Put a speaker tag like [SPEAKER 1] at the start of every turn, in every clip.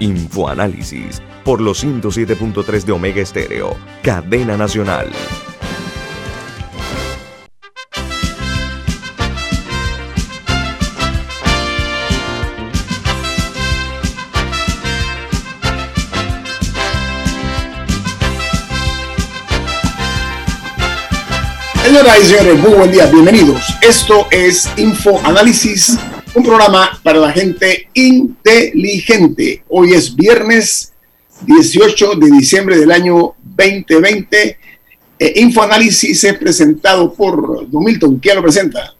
[SPEAKER 1] Infoanálisis por los 107.3 de Omega Estéreo, cadena nacional.
[SPEAKER 2] Señoras y señores, muy buen día, bienvenidos. Esto es Infoanálisis un programa para la gente inteligente. Hoy es viernes 18 de diciembre del año 2020. Eh, Infoanálisis es presentado por Don Milton. ¿Quién lo presenta?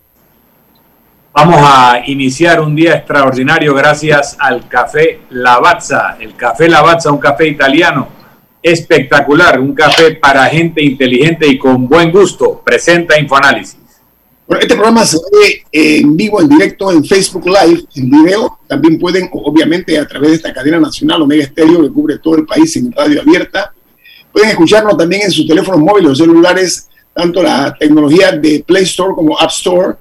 [SPEAKER 3] Vamos a iniciar un día extraordinario gracias al Café Lavazza. El Café Lavazza, un café italiano espectacular, un café para gente inteligente y con buen gusto. Presenta Infoanálisis.
[SPEAKER 2] Bueno, este programa se ve en vivo, en directo, en Facebook Live, en video. También pueden, obviamente, a través de esta cadena nacional Omega Estéreo, que cubre todo el país en radio abierta. Pueden escucharnos también en sus teléfonos móviles o celulares, tanto la tecnología de Play Store como App Store.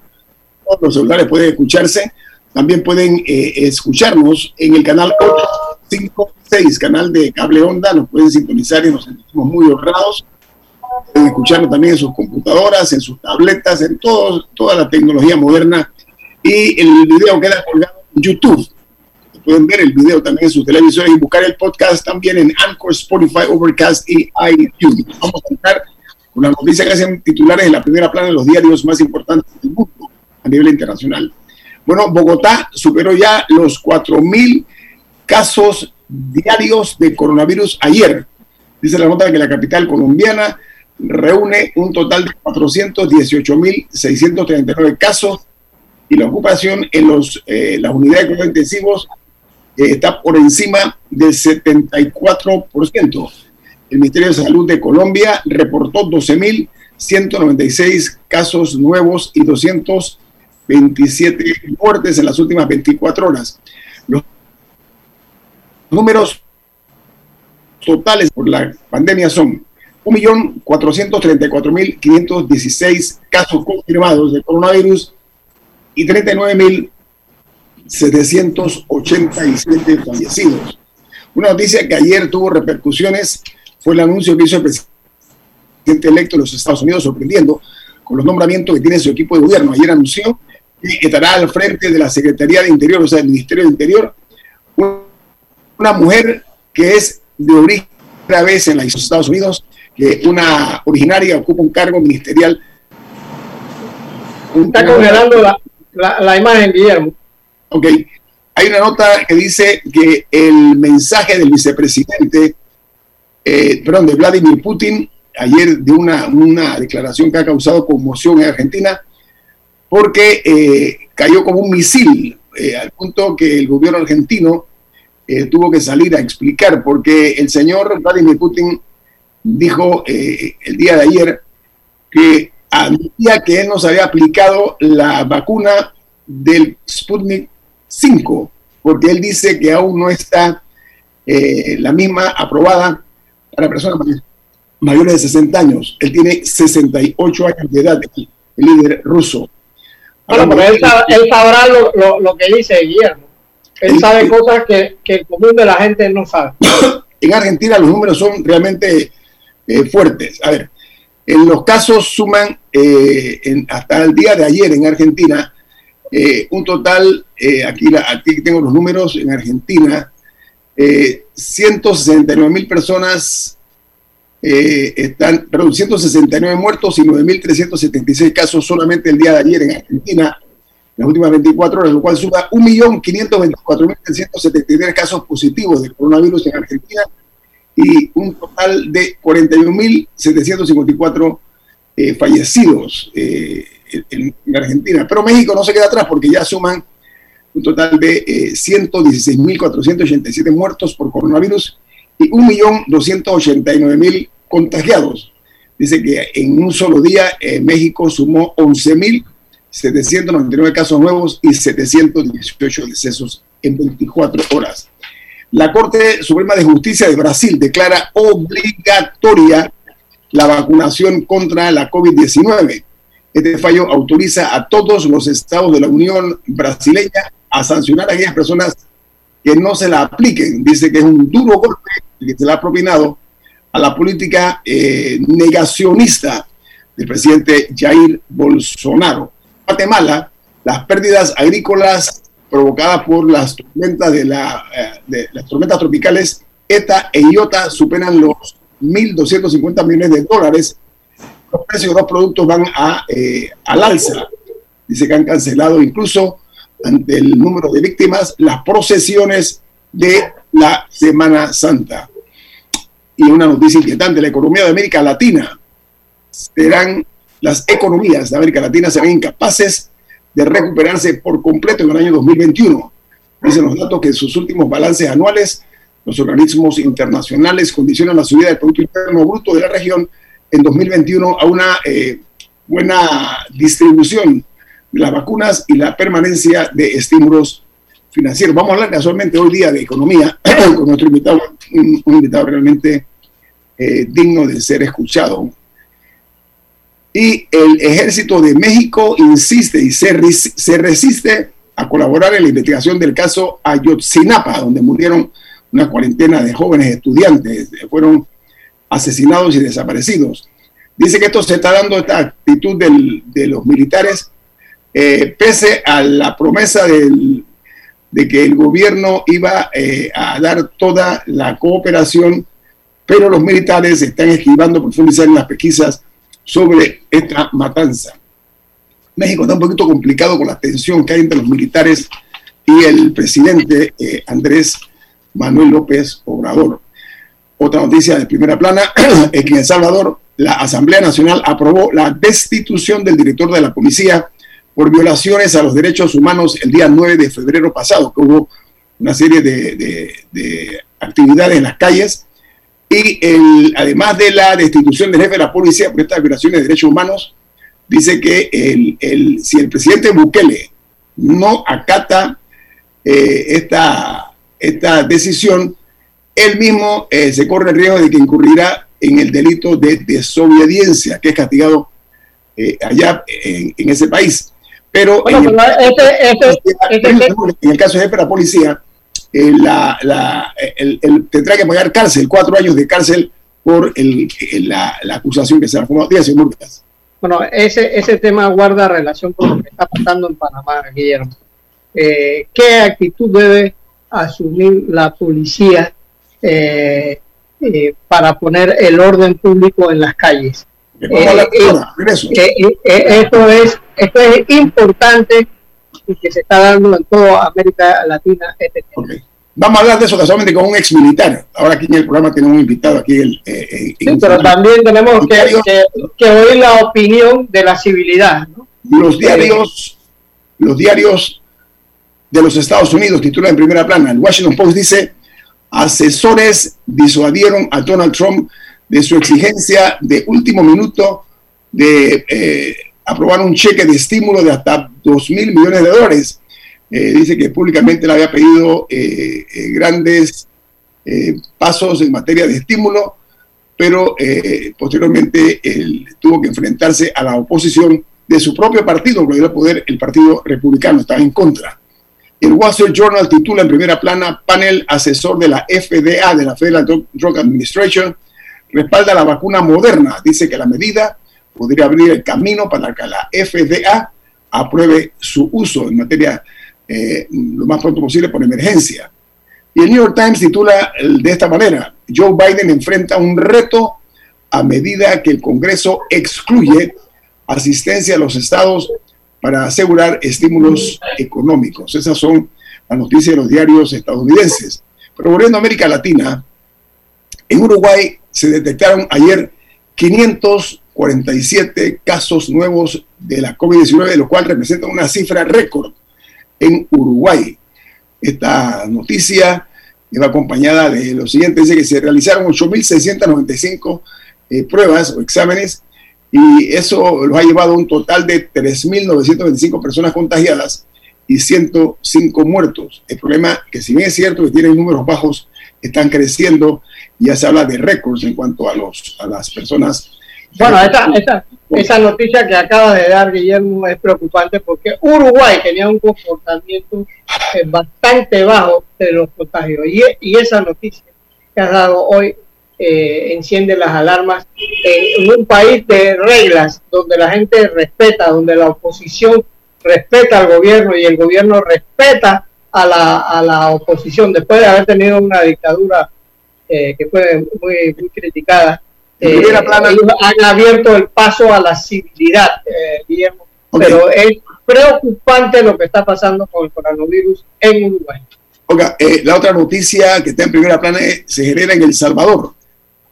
[SPEAKER 2] Todos los celulares pueden escucharse. También pueden eh, escucharnos en el canal 856, canal de cable onda. Nos pueden sintonizar y nos sentimos muy honrados pueden también en sus computadoras, en sus tabletas, en todo, toda la tecnología moderna. Y el video queda colgado en YouTube. Pueden ver el video también en sus televisores y buscar el podcast también en Anchor, Spotify, Overcast y iTunes. Vamos a entrar con las noticias que hacen titulares en la primera plana de los diarios más importantes del mundo a nivel internacional. Bueno, Bogotá superó ya los 4.000 casos diarios de coronavirus ayer. Dice la nota que la capital colombiana reúne un total de 418.639 casos y la ocupación en los, eh, las unidades de cuidados intensivos eh, está por encima del 74%. El Ministerio de Salud de Colombia reportó 12.196 casos nuevos y 227 muertes en las últimas 24 horas. Los números totales por la pandemia son 1.434.516 casos confirmados de coronavirus y 39.787 fallecidos. Una noticia que ayer tuvo repercusiones fue el anuncio que hizo el presidente electo de los Estados Unidos, sorprendiendo con los nombramientos que tiene su equipo de gobierno. Ayer anunció que estará al frente de la Secretaría de Interior, o sea, del Ministerio de Interior, una mujer que es de origen vez en los Estados Unidos, una originaria ocupa un cargo ministerial.
[SPEAKER 4] Está congelando la, la, imagen, Guillermo.
[SPEAKER 2] Ok. Hay una nota que dice que el mensaje del vicepresidente, eh, perdón, de Vladimir Putin, ayer de una, una declaración que ha causado conmoción en Argentina, porque eh, cayó como un misil, eh, al punto que el gobierno argentino tuvo que salir a explicar, porque el señor Vladimir Putin dijo eh, el día de ayer que admitía que él no se había aplicado la vacuna del Sputnik 5, porque él dice que aún no está eh, la misma aprobada para personas mayores de 60 años. Él tiene 68 años de edad, el líder ruso.
[SPEAKER 4] Bueno, pero él, sabrá lo, que dice Guillermo. Él sabe cosas que, que el común de la gente no sabe.
[SPEAKER 2] En Argentina los números son realmente eh, fuertes. A ver, en los casos suman eh, hasta el día de ayer en Argentina eh, un total, aquí, aquí tengo los números en Argentina, 169 mil personas están, perdón, 169 muertos y 9.376 casos solamente el día de ayer en Argentina, las últimas 24 horas, lo cual suma 1.524.373 casos positivos de coronavirus en Argentina y un total de 41.754 eh, fallecidos eh, en, Argentina. Pero México no se queda atrás porque ya suman un total de eh, 116.487 muertos por coronavirus y 1.289.000 contagiados. Dice que en un solo día eh, México sumó 11.799 casos nuevos y 718 decesos en 24 horas. La Corte Suprema de Justicia de Brasil declara obligatoria la vacunación contra la COVID-19. Este fallo autoriza a todos los estados de la Unión brasileña a sancionar a aquellas personas que no se la apliquen. Dice que es un duro golpe que se le ha propinado a la política eh, negacionista del presidente Jair Bolsonaro. Guatemala, las pérdidas agrícolas provocadas por las tormentas, de, la, eh, las tormentas tropicales ETA e IOTA superan los 1.250 millones de dólares. Los precios de los productos van a, eh, al alza. Dice que han cancelado incluso ante el número de víctimas las procesiones de la Semana Santa. Y una noticia inquietante, la economía de América Latina serán, las economías de América Latina serán incapaces de recuperarse por completo en el año 2021. Dicen los datos que en sus últimos balances anuales, los organismos internacionales condicionan la subida del Producto Interno Bruto de la región en 2021 a una eh, buena distribución de las vacunas y la permanencia de estímulos financieros. Vamos a hablar casualmente hoy día de economía con nuestro invitado, un, invitado realmente eh, digno de ser escuchado. Y el ejército de México insiste y se, se resiste a colaborar en la investigación del caso Ayotzinapa, donde murieron una cuarentena de jóvenes estudiantes, fueron asesinados y desaparecidos. Dice que esto se está dando esta actitud de los militares eh, pese a la promesa de que el gobierno iba eh, a dar toda la cooperación, pero los militares están esquivando profundizar en las pesquisas sobre esta matanza. México está un poquito complicado con la tensión que hay entre los militares y el presidente eh, Andrés Manuel López Obrador. Otra noticia de primera plana es que en El Salvador la Asamblea Nacional aprobó la destitución del director de la policía por violaciones a los derechos humanos el día 9 de febrero pasado, que hubo una serie de, actividades en las calles. Y el, además de la destitución del jefe de la policía por estas violaciones de derechos humanos, dice que el, si el presidente Bukele no acata eh, esta, esta decisión, él mismo eh, se corre el riesgo de que incurrirá en el delito de desobediencia, que es castigado eh, allá en, ese país. Pero, en, el, caso de la policía, eh, la, el, tendrá que pagar cárcel, cuatro años de cárcel por la, acusación que se le formó. Díaz
[SPEAKER 4] Bueno, ese, ese tema guarda relación con lo que está pasando en Panamá, Guillermo. Eh, ¿Qué actitud debe asumir la policía eh, para poner el orden público en las calles? esto es esto es importante y que se está dando en toda América Latina este
[SPEAKER 2] Vamos a hablar de eso casualmente con un ex militar. Ahora aquí en el programa tenemos un invitado aquí. El,
[SPEAKER 4] eh, eh, sí, pero también tenemos que, oír la opinión de la civilidad.
[SPEAKER 2] Los diarios, los diarios de los Estados Unidos titulan en primera plana. El Washington Post dice, asesores disuadieron a Donald Trump de su exigencia de último minuto de eh, aprobar un cheque de estímulo de hasta 2 mil millones de dólares. Eh, dice que públicamente le había pedido eh, eh, grandes pasos en materia de estímulo, pero posteriormente él tuvo que enfrentarse a la oposición de su propio partido, porque el poder el Partido Republicano estaba en contra. El Wall Street Journal titula en primera plana panel asesor de la FDA, de la Federal Drug Administration, respalda la vacuna moderna. Dice que la medida podría abrir el camino para que la FDA apruebe su uso en materia eh, lo más pronto posible por emergencia. Y el New York Times titula de esta manera, Joe Biden enfrenta un reto a medida que el Congreso excluye asistencia a los estados para asegurar estímulos económicos. Esas son las noticias de los diarios estadounidenses. Pero volviendo a América Latina, en Uruguay se detectaron ayer 500 47 casos nuevos de la COVID-19, lo cual representa una cifra récord en Uruguay. Esta noticia va acompañada de lo siguiente, dice que se realizaron 8.695 eh, pruebas o exámenes y eso los ha llevado a un total de 3.925 personas contagiadas y 105 muertos. El problema que si bien es cierto que tienen números bajos, están creciendo ya se habla de récords en cuanto a, los, a las personas.
[SPEAKER 4] Bueno, esta, esa noticia que acaba de dar Guillermo es preocupante porque Uruguay tenía un comportamiento eh, bastante bajo de los contagios. Y, y esa noticia que ha dado hoy eh, enciende las alarmas en un país de reglas donde la gente respeta, donde la oposición respeta al gobierno y el gobierno respeta a la, a la oposición. Después de haber tenido una dictadura eh, que fue muy, muy criticada eh, han abierto el paso a la civilidad, eh, Guillermo. Pero es preocupante lo que está pasando con el coronavirus en Uruguay.
[SPEAKER 2] Oiga, eh, la otra noticia que está en primera plana se genera en El Salvador,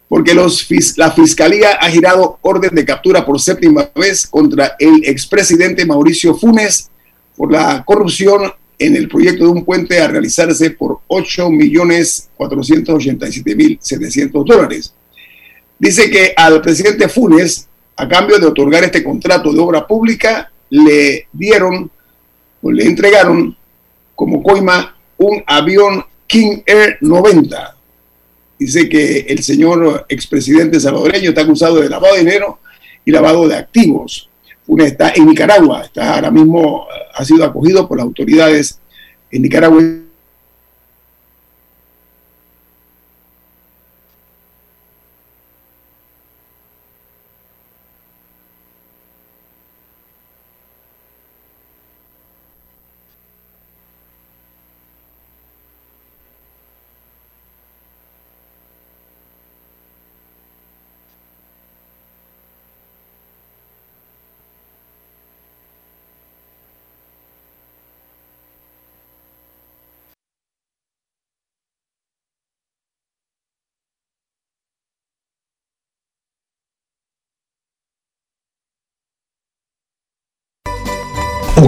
[SPEAKER 2] porque los, la Fiscalía ha girado orden de captura por séptima vez contra el expresidente Mauricio Funes por la corrupción en el proyecto de un puente a realizarse por 8.487.700 dólares. Dice que al presidente Funes, a cambio de otorgar este contrato de obra pública, le dieron o le entregaron como coima un avión King Air 90. Dice que el señor expresidente salvadoreño está acusado de lavado de dinero y lavado de activos. Funes está en Nicaragua, está ahora mismo, ha sido acogido por las autoridades en Nicaragua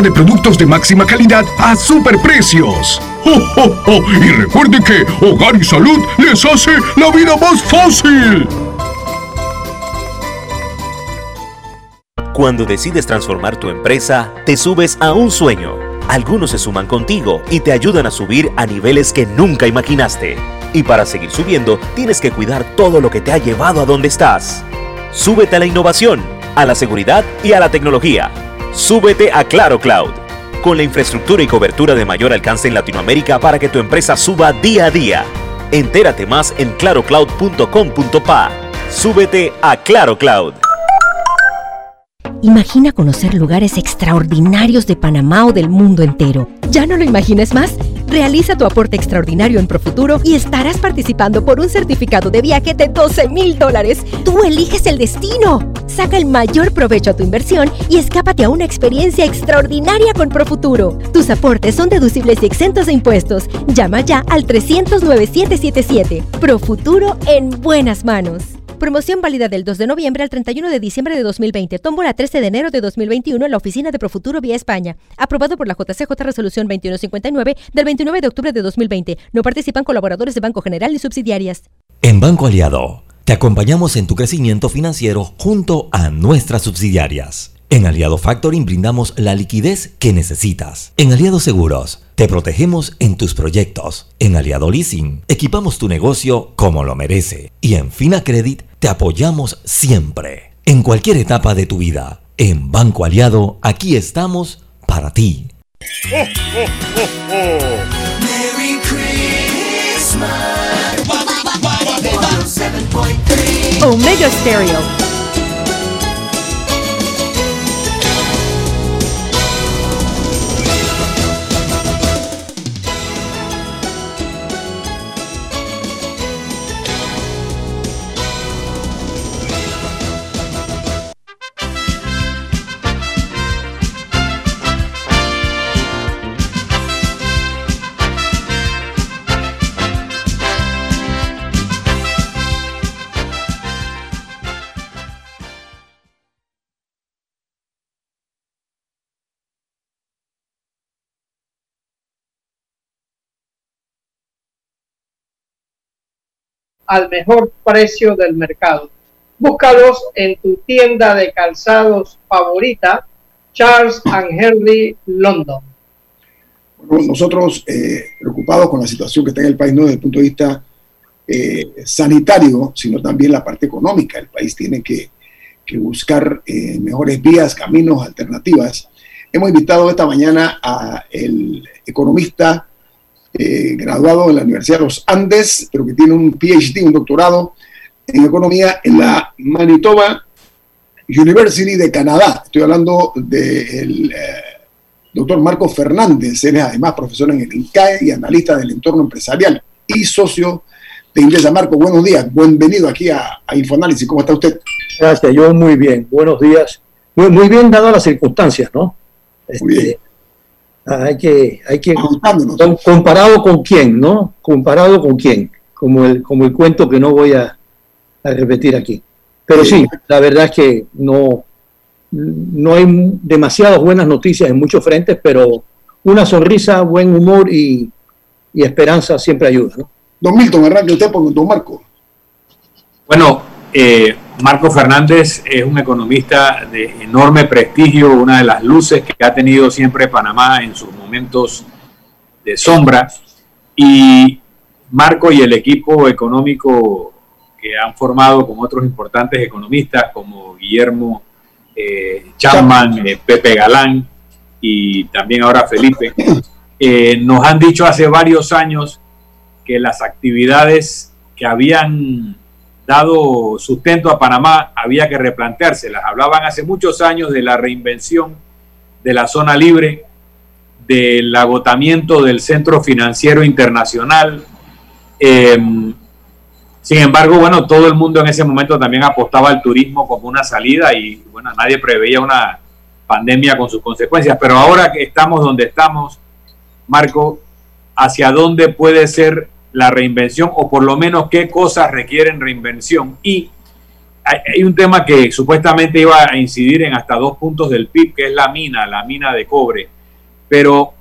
[SPEAKER 5] de productos de máxima calidad a superprecios. ¡Oh, Y recuerde que Hogar y Salud les hace la vida más fácil.
[SPEAKER 1] Cuando decides transformar tu empresa, te subes a un sueño. Algunos se suman contigo y te ayudan a subir a niveles que nunca imaginaste. Y para seguir subiendo, tienes que cuidar todo lo que te ha llevado a donde estás. Súbete a la innovación, a la seguridad y a la tecnología Súbete a Claro Cloud, con la infraestructura y cobertura de mayor alcance en Latinoamérica para que tu empresa suba día a día. Entérate más en clarocloud.com.pa. Súbete a Claro Cloud.
[SPEAKER 6] Imagina conocer lugares extraordinarios de Panamá o del mundo entero. ¿Ya no lo imagines más? Realiza tu aporte extraordinario en Profuturo y estarás participando por un certificado de viaje de 12 mil dólares. Tú eliges el destino. Saca el mayor provecho a tu inversión y escápate a una experiencia extraordinaria con Profuturo. Tus aportes son deducibles y exentos de impuestos. Llama ya al 300 9777. Profuturo en buenas manos. Promoción válida del 2 de noviembre al 31 de diciembre de 2020. Tómbola 13 de enero de 2021 en la oficina de Profuturo vía España. Aprobado por la JCJ Resolución 2159 del 29 de octubre de 2020. No participan colaboradores de Banco General ni subsidiarias.
[SPEAKER 7] En Banco Aliado, te acompañamos en tu crecimiento financiero junto a nuestras subsidiarias. En Aliado Factoring brindamos la liquidez que necesitas. En Aliado Seguros, te protegemos en tus proyectos. En Aliado Leasing, equipamos tu negocio como lo merece. Y en Fina Credit, te apoyamos siempre. En cualquier etapa de tu vida. En Banco Aliado, aquí estamos para ti.
[SPEAKER 6] Omega Stereo
[SPEAKER 4] al mejor precio del mercado. Búscalos en tu tienda de calzados favorita, Charles and Henry London.
[SPEAKER 2] nosotros eh, preocupados con la situación que está en el país, no desde el punto de vista eh, sanitario, sino también la parte económica. El país tiene que, buscar eh, mejores vías, caminos, alternativas. Hemos invitado esta mañana a el economista eh, graduado en la Universidad de los Andes, pero que tiene un PhD, un doctorado en economía en la Manitoba University de Canadá. Estoy hablando del doctor Marco Fernández, él es además profesor en el INCAE y analista del entorno empresarial y socio de Inglesa. Marco, buenos días, bienvenido aquí a, Infoanálisis. ¿Cómo está usted?
[SPEAKER 8] Gracias, yo muy bien, buenos días. Muy, muy bien dadas las circunstancias, ¿no? muy bien. Este, hay que, hay que comparado con quién, ¿no? Comparado con quién, como el, como el cuento que no voy a, repetir aquí. Pero sí, la verdad es que no, no hay demasiadas buenas noticias en muchos frentes, pero una sonrisa, buen humor y, y esperanza siempre ayuda, ¿no?
[SPEAKER 2] Don Milton, arranque usted por don Marco.
[SPEAKER 3] Bueno, eh, Marco Fernández es un economista de enorme prestigio, una de las luces que ha tenido siempre Panamá en sus momentos de sombra. Y Marco y el equipo económico que han formado con otros importantes economistas como Guillermo eh, Chapman, eh, Pepe Galán y también ahora Felipe, eh, nos han dicho hace varios años que las actividades que habían dado sustento a Panamá había que replanteárselas. Hablaban hace muchos años de la reinvención de la zona libre, del agotamiento del centro financiero internacional. Em, sin embargo, bueno, todo el mundo en ese momento también apostaba al turismo como una salida y bueno, nadie preveía una pandemia con sus consecuencias. Pero ahora que estamos donde estamos, Marco, ¿hacia dónde puede ser la reinvención o por lo menos qué cosas requieren reinvención. Y hay, un tema que supuestamente iba a incidir en hasta dos puntos del PIB, que es la mina, la mina de cobre. Pero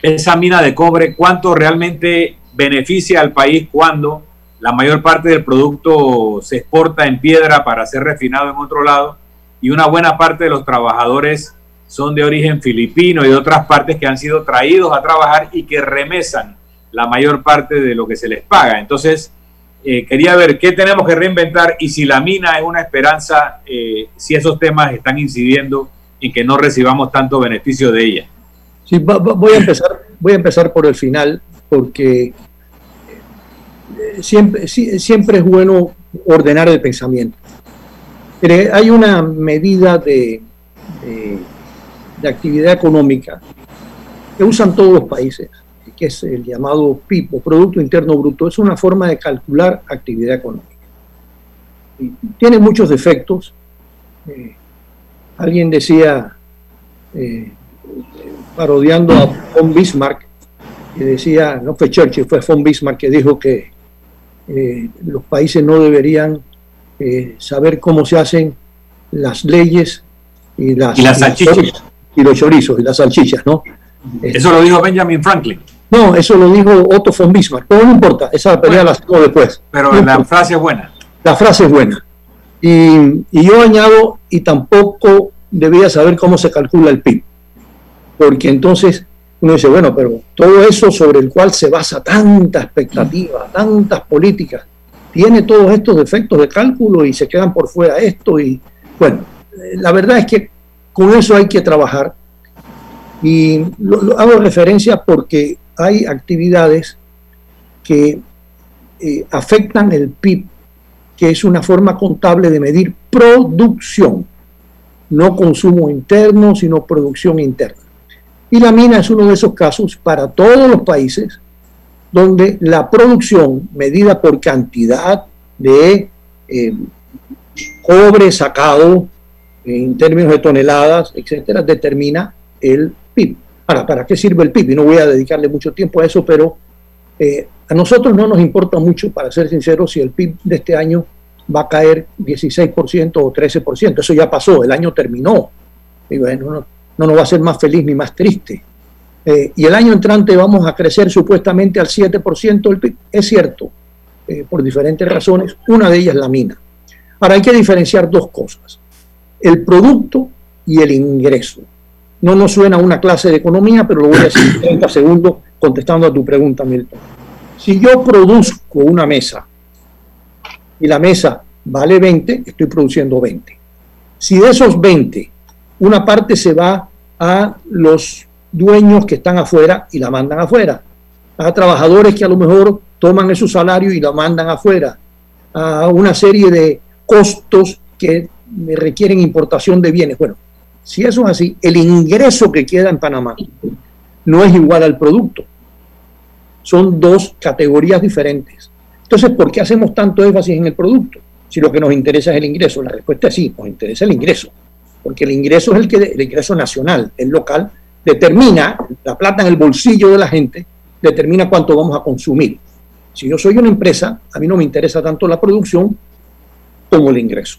[SPEAKER 3] esa mina de cobre, ¿cuánto realmente beneficia al país cuando la mayor parte del producto se exporta en piedra para ser refinado en otro lado y una buena parte de los trabajadores son de origen filipino y de otras partes que han sido traídos a trabajar y que remesan la mayor parte de lo que se les paga. Entonces, eh, quería ver qué tenemos que reinventar y si la mina es una esperanza, eh, si esos temas están incidiendo en que no recibamos tanto beneficio de ella.
[SPEAKER 8] Sí, voy, a empezar, voy a empezar por el final, porque eh, siempre, siempre es bueno ordenar el pensamiento. hay una medida de, de actividad económica que usan todos los países que es el llamado PIB o Producto Interno Bruto, es una forma de calcular actividad económica. tiene muchos defectos. Eh, alguien decía, eh, parodiando a von Bismarck, que decía, no fue Churchill, fue von Bismarck que dijo que eh, los países no deberían saber cómo se hacen las leyes y las,
[SPEAKER 3] y las salchichas.
[SPEAKER 8] Y los chorizos y las salchichas, ¿no?
[SPEAKER 3] Eso lo dijo Benjamin Franklin.
[SPEAKER 8] No, eso lo dijo Otto von Bismarck, pero no importa, esa pelea la hacemos después.
[SPEAKER 3] Pero la frase es buena.
[SPEAKER 8] La frase es buena. Y, yo añado, y tampoco debía saber cómo se calcula el PIB, porque entonces uno dice, bueno, pero todo eso sobre el cual se basa tanta expectativa, tantas políticas, tiene todos estos defectos de cálculo y se quedan por fuera esto y bueno, la verdad es que con eso hay que trabajar y lo hago referencia porque hay actividades que eh, afectan el PIB, que es una forma contable de medir producción, no consumo interno, sino producción interna. Y la mina es uno de esos casos para todos los países donde la producción medida por cantidad de eh, cobre sacado en términos de toneladas, etcétera, determina el PIB. ¿Para qué sirve el PIB? Y no voy a dedicarle mucho tiempo a eso, pero eh, a nosotros no nos importa mucho, para ser sinceros, si el PIB de este año va a caer 16% o 13%. Eso ya pasó, el año terminó. Y bueno, no, no nos va a ser más feliz ni más triste. Eh, y el año entrante vamos a crecer supuestamente al 7% del PIB. Es cierto, eh, por diferentes razones, una de ellas la mina. Ahora hay que diferenciar dos cosas, el producto y el ingreso. No nos suena una clase de economía, pero lo voy a decir en 30 segundos contestando a tu pregunta, Milton. Si yo produzco una mesa y la mesa vale 20, estoy produciendo 20. Si de esos 20, una parte se va a los dueños que están afuera y la mandan afuera, a trabajadores que a lo mejor toman esos salario y la mandan afuera, a una serie de costos que requieren importación de bienes. Bueno, si eso es así, el ingreso que queda en Panamá no es igual al producto. Son dos categorías diferentes. Entonces, ¿por qué hacemos tanto énfasis en el producto? Si lo que nos interesa es el ingreso. La respuesta es sí, nos interesa el ingreso. Porque el ingreso es el que el ingreso nacional, el local, determina la plata en el bolsillo de la gente, determina cuánto vamos a consumir. Si yo soy una empresa, a mí no me interesa tanto la producción como el ingreso.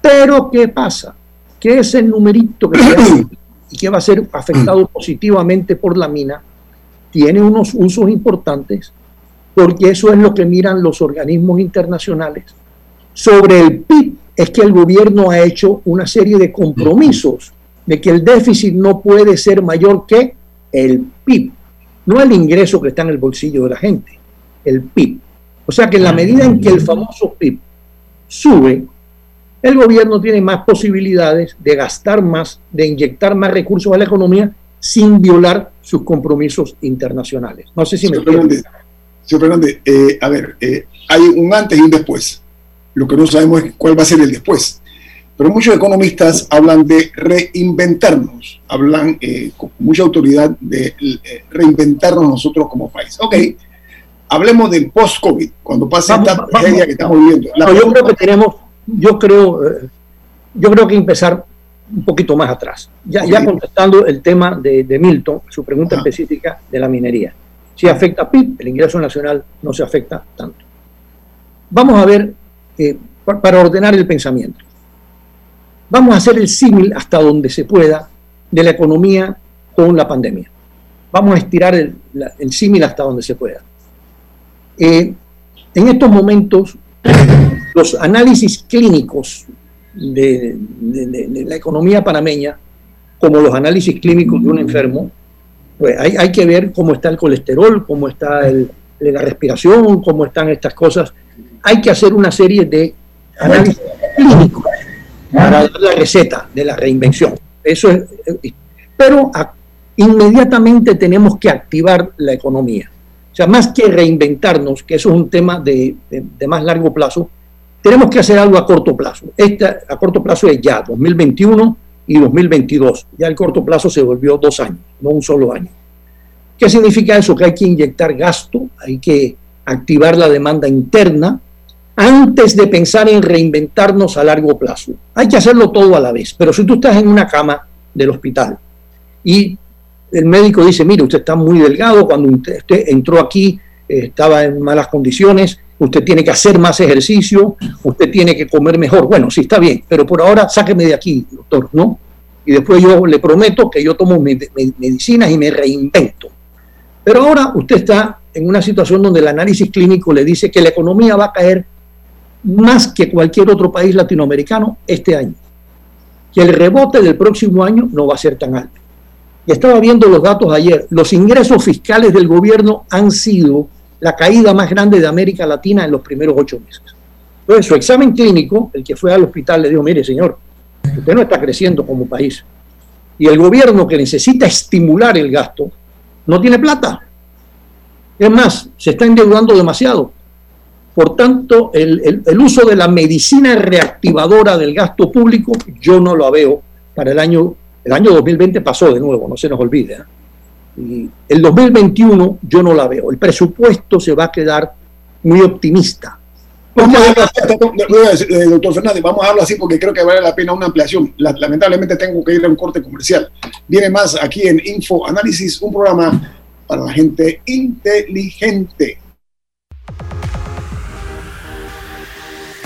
[SPEAKER 8] Pero, ¿qué pasa? Que ese numerito que hace y que va a ser afectado positivamente por la mina, tiene unos usos importantes, porque eso es lo que miran los organismos internacionales. Sobre el PIB es que el gobierno ha hecho una serie de compromisos de que el déficit no puede ser mayor que el PIB, no el ingreso que está en el bolsillo de la gente, el PIB. O sea que en la medida en que el famoso PIB sube, el gobierno tiene más posibilidades de gastar más, de inyectar más recursos a la economía sin violar sus compromisos internacionales. No sé si me
[SPEAKER 2] Fernández, señor Fernández, eh, a ver, eh, hay un antes y un después. Lo que no sabemos es cuál va a ser el después. Pero muchos economistas hablan de reinventarnos, hablan eh, con mucha autoridad de reinventarnos nosotros como país. Ok, hablemos del post-COVID, cuando pase esta tragedia que estamos viviendo.
[SPEAKER 8] yo creo que tenemos, yo creo, eh, yo creo que empezar un poquito más atrás. Ya, ya contestando el tema de, Milton, su pregunta específica de la minería. Si afecta a PIB, el ingreso nacional no se afecta tanto. Vamos a ver, eh, para ordenar el pensamiento, vamos a hacer el símil hasta donde se pueda de la economía con la pandemia. Vamos a estirar el, el símil hasta donde se pueda. Eh, en estos momentos, los análisis clínicos de, la economía panameña, como los análisis clínicos de un enfermo, pues hay, que ver cómo está el colesterol, cómo está la respiración, cómo están estas cosas. Hay que hacer una serie de análisis clínicos para dar la receta de la reinvención. Eso es, pero inmediatamente tenemos que activar la economía. O sea, más que reinventarnos, que eso es un tema de, más largo plazo, tenemos que hacer algo a corto plazo. Este a corto plazo es ya, 2021 y 2022. Ya el corto plazo se volvió dos años, no un solo año. ¿Qué significa eso? Que hay que inyectar gasto, hay que activar la demanda interna antes de pensar en reinventarnos a largo plazo. Hay que hacerlo todo a la vez. Pero si tú estás en una cama del hospital y el médico dice, mire, usted está muy delgado, cuando usted, entró aquí eh, estaba en malas condiciones, usted tiene que hacer más ejercicio, usted tiene que comer mejor. Bueno, sí, está bien, pero por ahora sáqueme de aquí, doctor, ¿no? Y después yo le prometo que yo tomo medicinas y me reinvento. Pero ahora usted está en una situación donde el análisis clínico le dice que la economía va a caer más que cualquier otro país latinoamericano este año. Que el rebote del próximo año no va a ser tan alto estaba viendo los datos ayer, los ingresos fiscales del gobierno han sido la caída más grande de América Latina en los primeros ocho meses. Entonces, su examen clínico, el que fue al hospital le dijo, mire señor, usted no está creciendo como país. Y el gobierno que necesita estimular el gasto, no tiene plata. Es más, se está endeudando demasiado. Por tanto, el, el uso de la medicina reactivadora del gasto público, yo no lo veo para el año el año 2020 pasó de nuevo, no se nos olvide. ¿eh? Y el 2021 yo no la veo. El presupuesto se va a quedar muy optimista.
[SPEAKER 2] Vamos a eh, doctor Fernández, vamos a hablar así porque creo que vale la pena una ampliación. lamentablemente tengo que ir a un corte comercial. Viene más aquí en Info Análisis, un programa para la gente inteligente.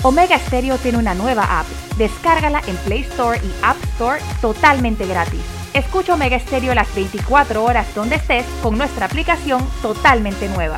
[SPEAKER 9] Omega Stereo tiene una nueva app. Descárgala en Play Store y App Store totalmente gratis. Escucha Omega Stereo las 24 horas donde estés con nuestra aplicación totalmente nueva.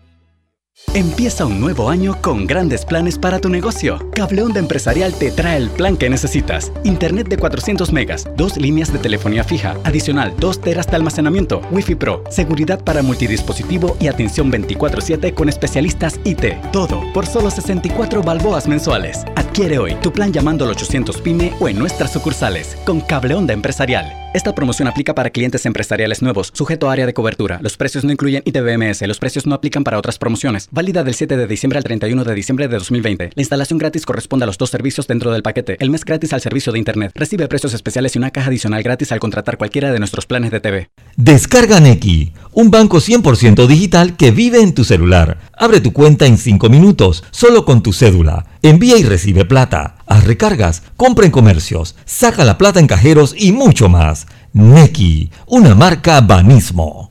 [SPEAKER 10] Empieza un nuevo año con grandes planes para tu negocio. Cable Onda Empresarial te trae el plan que necesitas. Internet de 400 megas, dos líneas de telefonía fija, adicional 2 teras de almacenamiento, Wi-Fi Pro, seguridad para multidispositivo y atención 24/7 con especialistas IT. Todo por solo 64 balboas mensuales. Adquiere hoy tu plan llamando al 800 PYME o en nuestras sucursales con Cable Onda Empresarial. Esta promoción aplica para clientes empresariales nuevos, sujeto a área de cobertura. Los precios no incluyen ITBMS. Los precios no aplican para otras promociones. Válida del 7 de diciembre al 31 de diciembre de 2020. La instalación gratis corresponde a los dos servicios dentro del paquete. El mes gratis al servicio de Internet. Recibe precios especiales y una caja adicional gratis al contratar cualquiera de nuestros planes de TV.
[SPEAKER 7] Descarga Neki, un banco 100% digital que vive en tu celular. Abre tu cuenta en 5 minutos, solo con tu cédula. Envía y recibe plata. Haz recargas, compra en comercios, saca la plata en cajeros y mucho más. Neki, una marca Banismo.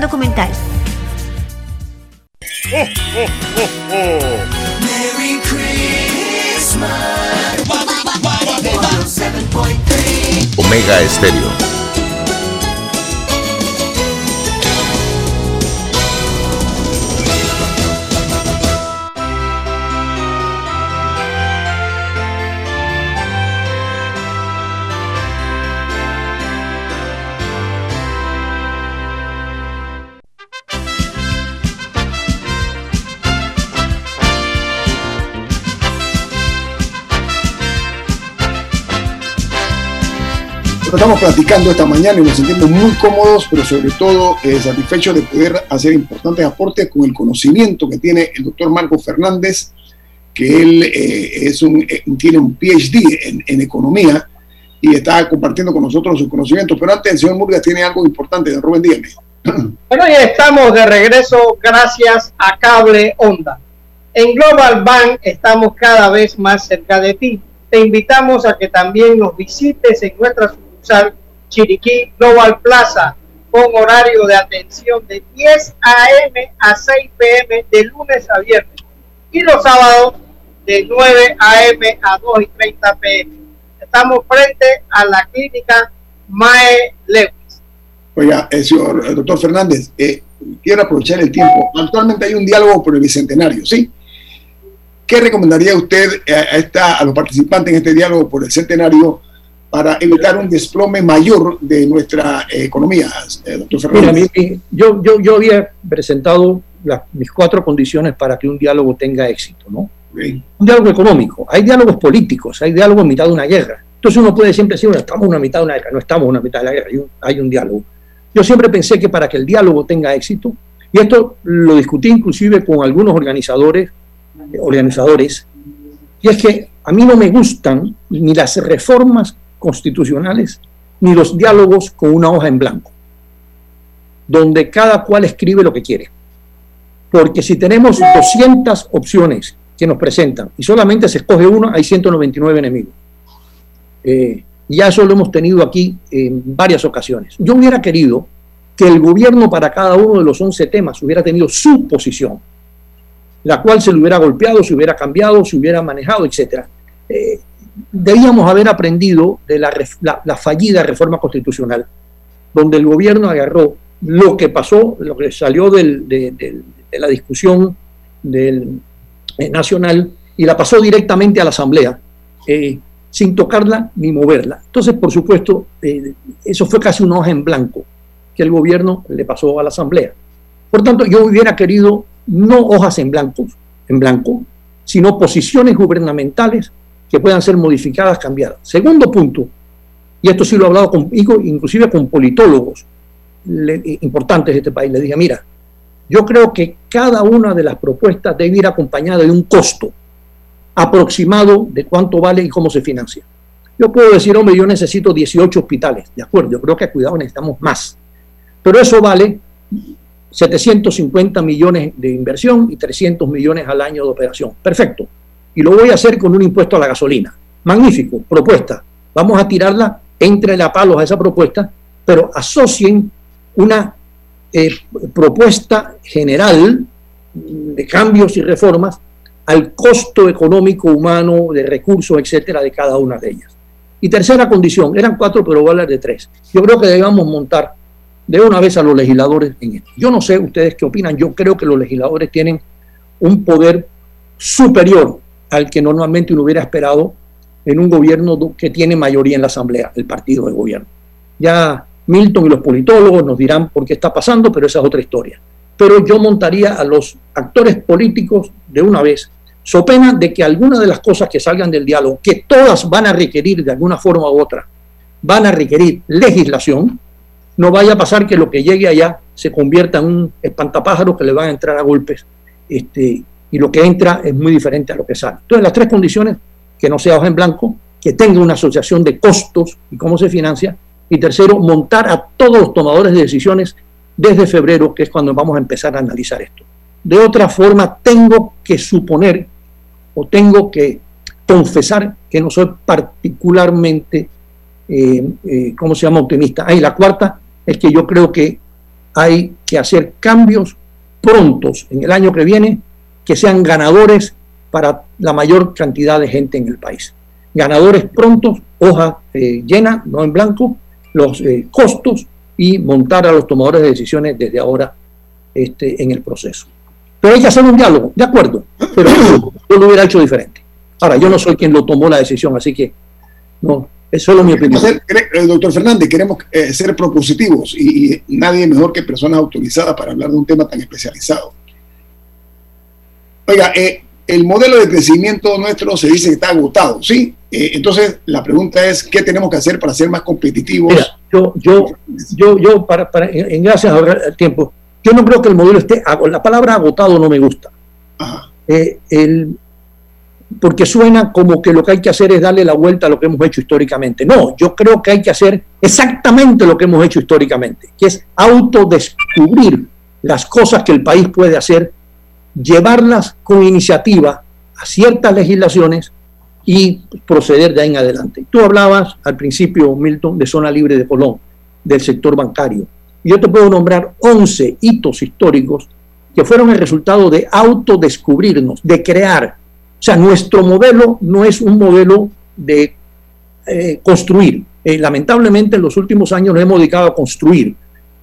[SPEAKER 11] documental.
[SPEAKER 12] Merry Christmas.
[SPEAKER 1] Omega Estéreo.
[SPEAKER 2] Estamos platicando esta mañana y nos sentimos muy cómodos, pero sobre todo eh, satisfechos de poder hacer importantes aportes con el conocimiento que tiene el doctor Marco Fernández, que él eh, eh, tiene un PhD en, economía y está compartiendo con nosotros sus conocimientos. Pero antes, el señor Murgas tiene algo importante. de Rubén, dígame.
[SPEAKER 4] Bueno, ya estamos de regreso gracias a Cable Onda. En Global Bank estamos cada vez más cerca de ti. Te invitamos a que también nos visites en nuestras Chiriquí Global Plaza con horario de atención de 10 a.m. a 6 p.m. de lunes a viernes y los sábados de 9 a.m. a 2 y 30 p.m. Estamos frente a la clínica Mae Lewis.
[SPEAKER 2] Oiga, el señor el doctor Fernández, eh, quiero aprovechar el tiempo. Actualmente hay un diálogo por el bicentenario, ¿sí? ¿Qué recomendaría usted a, esta, a los participantes en este diálogo por el centenario para evitar un desplome mayor de nuestra economía, eh, doctor Fernández?
[SPEAKER 8] yo, yo, yo había presentado las, mis cuatro condiciones para que un diálogo tenga éxito, ¿no? Un diálogo económico, hay diálogos políticos, hay diálogo en mitad de una guerra. Entonces uno puede siempre decir, bueno, estamos en una mitad de una guerra, no estamos en una mitad de la guerra, hay un, hay un diálogo. Yo siempre pensé que para que el diálogo tenga éxito, y esto lo discutí inclusive con algunos organizadores, organizadores, y es que a mí no me gustan ni las reformas constitucionales ni los diálogos con una hoja en blanco, donde cada cual escribe lo que quiere. Porque si tenemos 200 opciones que nos presentan y solamente se escoge una, hay 199 enemigos. Eh, ya eso lo hemos tenido aquí en varias ocasiones. Yo hubiera querido que el gobierno para cada uno de los 11 temas hubiera tenido su posición, la cual se le hubiera golpeado, se hubiera cambiado, se hubiera manejado, etc debíamos haber aprendido de la, fallida reforma constitucional, donde el gobierno agarró lo que pasó, lo que salió de, la discusión del, eh, nacional y la pasó directamente a la Asamblea, eh, sin tocarla ni moverla. Entonces, por supuesto, eh, eso fue casi una hoja en blanco que el gobierno le pasó a la Asamblea. Por tanto, yo hubiera querido no hojas en blanco, en blanco, sino posiciones gubernamentales que puedan ser modificadas, cambiadas. Segundo punto, y esto sí lo he hablado con, inclusive con politólogos importantes de este país, le dije, mira, yo creo que cada una de las propuestas debe ir acompañada de un costo aproximado de cuánto vale y cómo se financia. Yo puedo decir, hombre, yo necesito 18 hospitales, de acuerdo, yo creo que cuidado, necesitamos más. Pero eso vale 750 millones de inversión y 300 millones al año de operación. Perfecto. Y lo voy a hacer con un impuesto a la gasolina. Magnífico, propuesta. Vamos a tirarla entre la palos a esa propuesta, pero asocien una eh, propuesta general de cambios y reformas al costo económico, humano, de recursos, etcétera, de cada una de ellas. Y tercera condición, eran cuatro, pero voy a hablar de tres. Yo creo que debemos montar de una vez a los legisladores en esto. Yo no sé ustedes qué opinan, yo creo que los legisladores tienen un poder superior al que normalmente uno hubiera esperado en un gobierno que tiene mayoría en la Asamblea, el partido de gobierno. Ya Milton y los politólogos nos dirán por qué está pasando, pero esa es otra historia. Pero yo montaría a los actores políticos de una vez, so pena de que algunas de las cosas que salgan del diálogo, que todas van a requerir de alguna forma u otra, van a requerir legislación, no vaya a pasar que lo que llegue allá se convierta en un espantapájaro que le van a entrar a golpes este, y lo que entra es muy diferente a lo que sale. Entonces, las tres condiciones, que no sea hoja en blanco, que tenga una asociación de costos y cómo se financia, y tercero, montar a todos los tomadores de decisiones desde febrero, que es cuando vamos a empezar a analizar esto. De otra forma, tengo que suponer o tengo que confesar que no soy particularmente, eh, eh, ¿cómo se llama?, optimista. Ah, y la cuarta es que yo creo que hay que hacer cambios prontos en el año que viene que sean ganadores para la mayor cantidad de gente en el país. Ganadores prontos, hoja eh, llena, no en blanco, los eh, costos y montar a los tomadores de decisiones desde ahora este, en el proceso. Pero hay que hacer un diálogo, de acuerdo, pero yo lo hubiera hecho diferente. Ahora, yo no soy quien lo tomó la decisión, así que no, es solo mi opinión.
[SPEAKER 2] Eh, doctor Fernández, queremos eh, ser propositivos y nadie mejor que personas autorizadas para hablar de un tema tan especializado. Oiga, eh, el modelo de crecimiento nuestro se dice que está agotado, ¿sí? Eh, entonces, la pregunta es, ¿qué tenemos que hacer para ser más competitivos?
[SPEAKER 8] Mira, yo, yo, yo, yo para, para- en, gracias a ahorrar el tiempo, yo no creo que el modelo esté, la palabra agotado no me gusta. Eh, el- porque suena como que lo que hay que hacer es darle la vuelta a lo que hemos hecho históricamente. No, yo creo que hay que hacer exactamente lo que hemos hecho históricamente, que es autodescubrir las cosas que el país puede hacer, llevarlas con iniciativa a ciertas legislaciones y proceder de ahí en adelante. Tú hablabas al principio, Milton, de zona libre de Colón, del sector bancario. Yo te puedo nombrar 11 hitos históricos que fueron el resultado de autodescubrirnos, de crear. O sea, nuestro modelo no es un modelo de eh, construir. Eh, lamentablemente en los últimos años nos hemos dedicado a construir.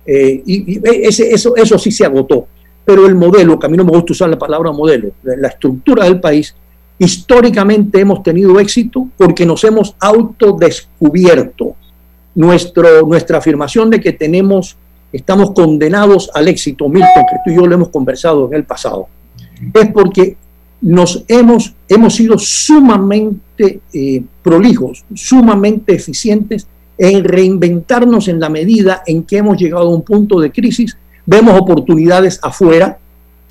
[SPEAKER 8] Eh, y eso, eso sí se agotó. Pero el modelo, que a mí no me gusta usar la palabra modelo, la estructura del país, históricamente hemos tenido éxito porque nos hemos autodescubierto. Nuestro, nuestra afirmación de que tenemos, estamos condenados al éxito, Milton, que tú y yo lo hemos conversado en el pasado, es porque nos hemos, hemos sido sumamente eh, prolijos, sumamente eficientes en reinventarnos en la medida en que hemos llegado a un punto de crisis, vemos oportunidades afuera,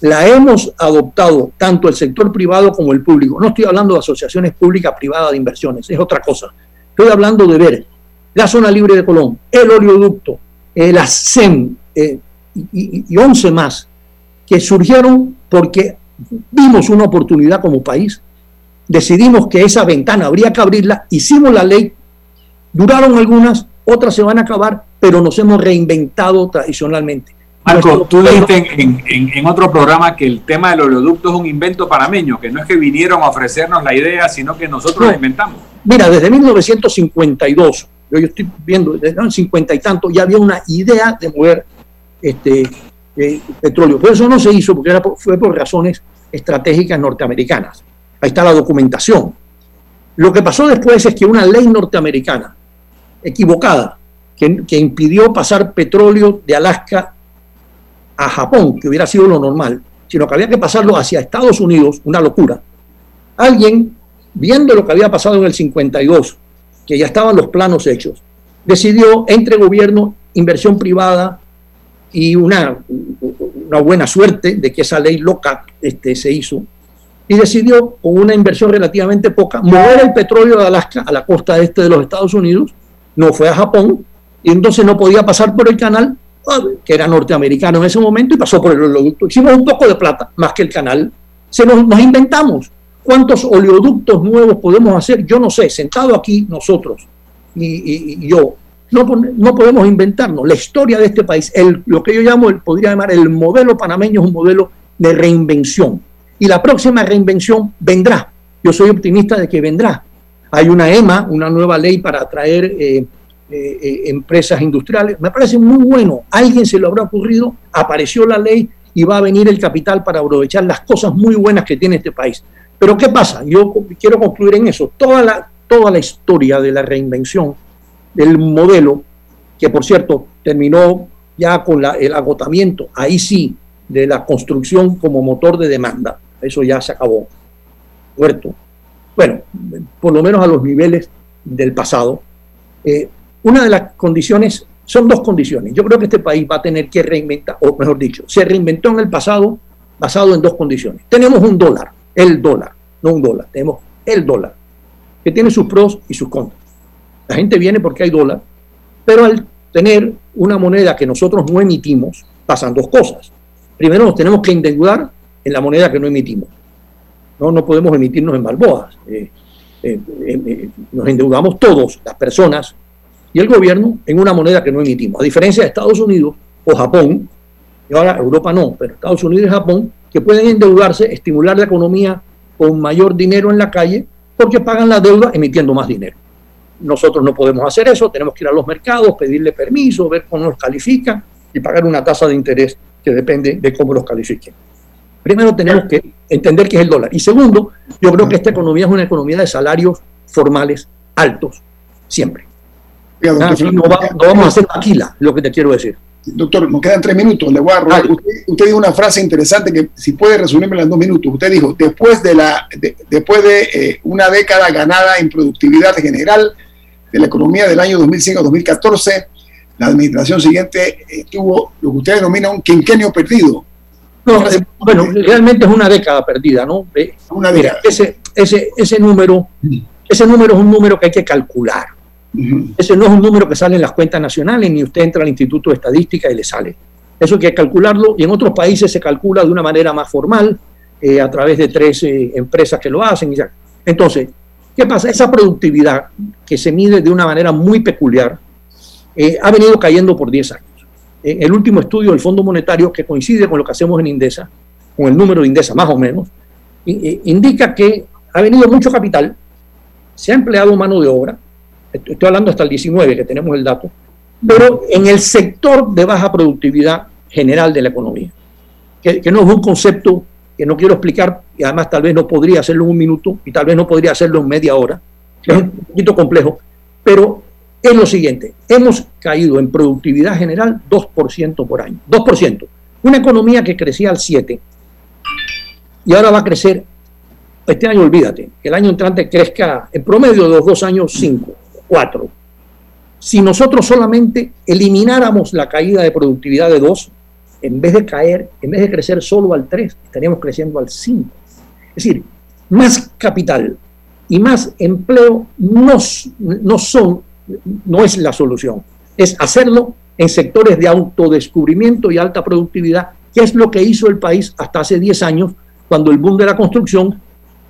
[SPEAKER 8] la hemos adoptado tanto el sector privado como el público. No estoy hablando de asociaciones públicas privadas de inversiones, es otra cosa. Estoy hablando de ver la zona libre de Colón, el oleoducto, el ASEM eh, y, y- y 11 más que surgieron porque vimos una oportunidad como país, decidimos que esa ventana habría que abrirla, hicimos la ley, duraron algunas, otras se van a acabar, pero nos hemos reinventado tradicionalmente.
[SPEAKER 3] Marco, tú dijiste en, en- en otro programa que el tema del oleoducto es un invento panameño, que no es que vinieron a ofrecernos la idea, sino que nosotros
[SPEAKER 8] No.
[SPEAKER 3] la inventamos.
[SPEAKER 8] Mira, desde 1952, yo, yo estoy viendo, desde el 50 y tanto, ya había una idea de mover este, eh, petróleo. Pero eso no se hizo porque era por- fue por razones estratégicas norteamericanas. Ahí está la documentación. Lo que pasó después es que una ley norteamericana equivocada, que, que impidió pasar petróleo de Alaska a Japón, que hubiera sido lo normal, sino que había que pasarlo hacia Estados Unidos, una locura. Alguien, viendo lo que había pasado en el 52, que ya estaban los planos hechos, decidió entre gobierno, inversión privada y una, una buena suerte de que esa ley loca este, se hizo, y decidió, con una inversión relativamente poca, mover el petróleo de Alaska a la costa este de los Estados Unidos, no fue a Japón, y entonces no podía pasar por el canal, que era norteamericano en ese momento, y pasó por el oleoducto. Hicimos un poco de plata, más que el canal. Se nos, nos inventamos. ¿Cuántos oleoductos nuevos podemos hacer? Yo no sé, sentado aquí nosotros y, yo, no, no podemos inventarnos. La historia de este país, el, lo que yo llamo, el, podría llamar el modelo panameño, es un modelo de reinvención. Y la próxima reinvención vendrá. Yo soy optimista de que vendrá. Hay una EMA, una nueva ley para atraer eh, eh, eh, empresas industriales. Me parece muy bueno. Alguien se le habrá ocurrido, apareció la ley y va a venir el capital para aprovechar las cosas muy buenas que tiene este país. Pero ¿qué pasa? Yo quiero concluir en eso. Toda la, toda la historia de la reinvención del modelo, que por cierto terminó ya con el agotamiento, ahí sí, de la construcción como motor de demanda. Eso ya se acabó. Muerto. Bueno, por lo menos a los niveles del pasado. Eh, una de las condiciones, son dos condiciones. Yo creo que este país va a tener que reinventar, o mejor dicho, se reinventó en el pasado basado en dos condiciones. Tenemos un dólar, el dólar, no un dólar, tenemos el dólar, que tiene sus pros y sus contras. La gente viene porque hay dólar, pero al tener una moneda que nosotros no emitimos, pasan dos cosas. Primero, nos tenemos que endeudar en la moneda que no emitimos. No, no podemos emitirnos en balboas. Eh, eh, eh, nos endeudamos todos, las personas y el gobierno, en una moneda que no emitimos. A diferencia de Estados Unidos o Japón, y ahora Europa no, pero Estados Unidos y Japón, que pueden endeudarse, estimular la economía con mayor dinero en la calle, porque pagan la deuda emitiendo más dinero. Nosotros no podemos hacer eso, tenemos que ir a los mercados, pedirle permiso, ver cómo nos califican y pagar una tasa de interés que depende de cómo los califiquen. Primero tenemos que entender qué es el dólar. Y segundo, yo creo que esta economía es una economía de salarios formales altos, siempre.
[SPEAKER 2] Oiga,
[SPEAKER 8] Ah,
[SPEAKER 2] doctor
[SPEAKER 8] sí, no, va- no vamos a hacer maquila, lo que te quiero decir.
[SPEAKER 2] Doctor, nos quedan tres minutos. Le voy a robar. Usted, usted dijo una frase interesante que, si puede resumirme en dos minutos. Usted dijo: después de, la, de- después de eh, una década ganada en productividad general de la economía del año 2005 a 2014, la administración siguiente eh, tuvo lo que usted denomina un quinquenio perdido.
[SPEAKER 8] No, eh, bueno, realmente es una década perdida, ¿no? Eh,
[SPEAKER 2] Una
[SPEAKER 8] mira,
[SPEAKER 2] década.
[SPEAKER 8] ese, ese, ese número, ese número es un número que hay que calcular. Ese no es un número que sale en las cuentas nacionales, ni usted entra al Instituto de Estadística y le sale. Eso hay que calcularlo, y en otros países se calcula de una manera más formal, eh, a través de tres eh, empresas que lo hacen. y ya. Entonces, ¿qué pasa? Esa productividad que se mide de una manera muy peculiar eh, ha venido cayendo por 10 años. Eh, el último estudio del Fondo Monetario, que coincide con lo que hacemos en Indesa, con el número de Indesa más o menos, i- indica que ha venido mucho capital, se ha empleado mano de obra, estoy hablando hasta el 19 que tenemos el dato, pero en el sector de baja productividad general de la economía, que, no es un concepto que no quiero explicar y además tal vez no podría hacerlo en un minuto y tal vez no podría hacerlo en media hora, es un poquito complejo, pero es lo siguiente, hemos caído en productividad general 2% por año, 2%. Una economía que crecía al 7 y ahora va a crecer, este año olvídate, el año entrante crezca en promedio de los dos años 5, 4. Si nosotros solamente elimináramos la caída de productividad de 2, en vez de caer, en vez de crecer solo al 3, estaríamos creciendo al 5. Es decir, más capital y más empleo no, no son, no es la solución. Es hacerlo en sectores de autodescubrimiento y alta productividad, que es lo que hizo el país hasta hace 10 años, cuando el boom de la construcción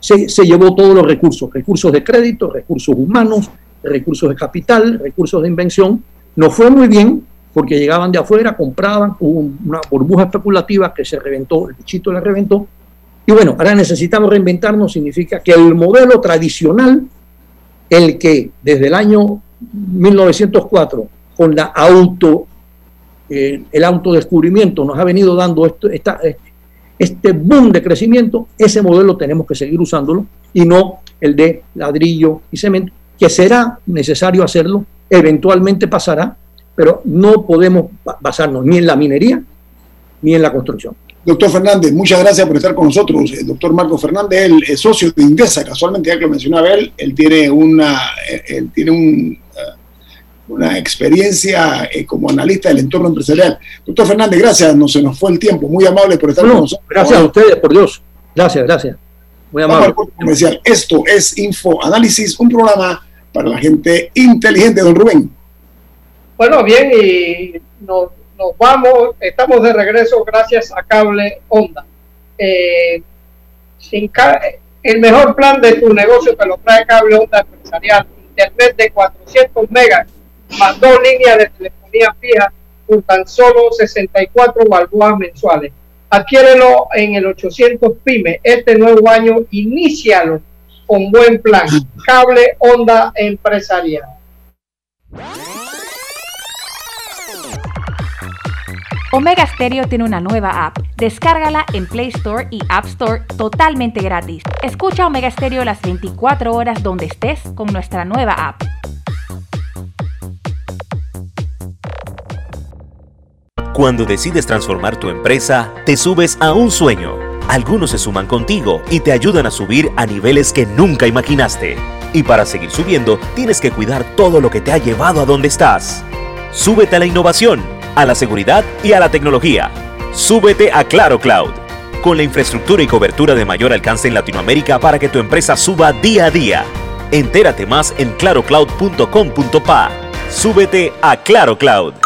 [SPEAKER 8] se, se llevó todos los recursos, recursos de crédito, recursos humanos, recursos de capital, recursos de invención. No fue muy bien porque llegaban de afuera, compraban, hubo una burbuja especulativa que se reventó, el bichito la reventó. Y bueno, ahora necesitamos reinventarnos, significa que el modelo tradicional, el que desde el año 1904, con la auto, eh, el autodescubrimiento nos ha venido dando este boom de crecimiento, ese modelo tenemos que seguir usándolo y no el de ladrillo y cemento, que será necesario hacerlo, eventualmente pasará, pero no podemos ba- basarnos ni en la minería ni en la construcción.
[SPEAKER 2] Doctor Fernández, muchas gracias por estar con nosotros. El doctor Marco Fernández, él es socio de Indesa, casualmente ya que lo mencionaba él, él tiene una, eh, él tiene un, eh, una experiencia eh, como analista del entorno empresarial. Doctor Fernández, gracias, no se nos fue el tiempo, muy amable por estar
[SPEAKER 8] No,
[SPEAKER 2] con nosotros.
[SPEAKER 8] gracias a ustedes, por Dios. Gracias, gracias. Muy
[SPEAKER 2] Vamos
[SPEAKER 8] amable.
[SPEAKER 2] al corte comercial. Esto es Info Análisis, un programa para la gente inteligente, don Rubén.
[SPEAKER 4] Bueno, bien, y nos, nos vamos, estamos de regreso gracias a Cable Onda. Eh, sin ca- el mejor plan de tu negocio te lo trae Cable Onda Empresarial. Internet de 400 megas, más dos líneas de telefonía fija por tan solo 64 balboas mensuales. Adquiérelo en el 800 PYME. Este nuevo año, inícialo con buen plan. Cable Onda Empresarial.
[SPEAKER 9] Omega Stereo tiene una nueva app. Descárgala en Play Store y App Store totalmente gratis. Escucha Omega Stereo las 24 horas donde estés con nuestra nueva app.
[SPEAKER 13] Cuando decides transformar tu empresa, te subes a un sueño. Algunos se suman contigo y te ayudan a subir a niveles que nunca imaginaste. Y para seguir subiendo, tienes que cuidar todo lo que te ha llevado a donde estás. Súbete a la innovación, a la seguridad y a la tecnología. Súbete a Claro Cloud. Con la infraestructura y cobertura de mayor alcance en Latinoamérica para que tu empresa suba día a día. Entérate más en clarocloud.com.pa. Súbete a Claro Cloud.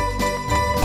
[SPEAKER 14] Thank you.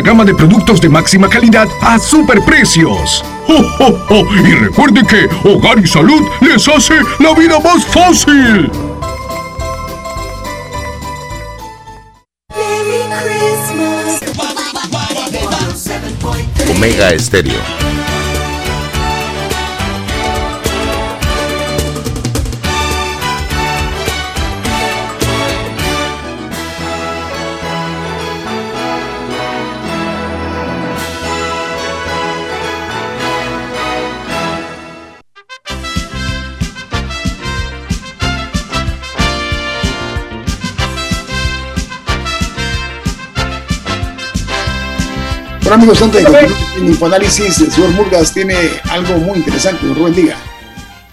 [SPEAKER 5] gama de productos de máxima calidad a superprecios. ¡Oh, oh, oh! Y recuerde que Hogar y Salud les hace la vida más fácil.
[SPEAKER 1] Omega Estéreo.
[SPEAKER 2] Bueno amigos, antes de en Infoanálisis, el señor Murgas tiene algo muy interesante, Rubén diga.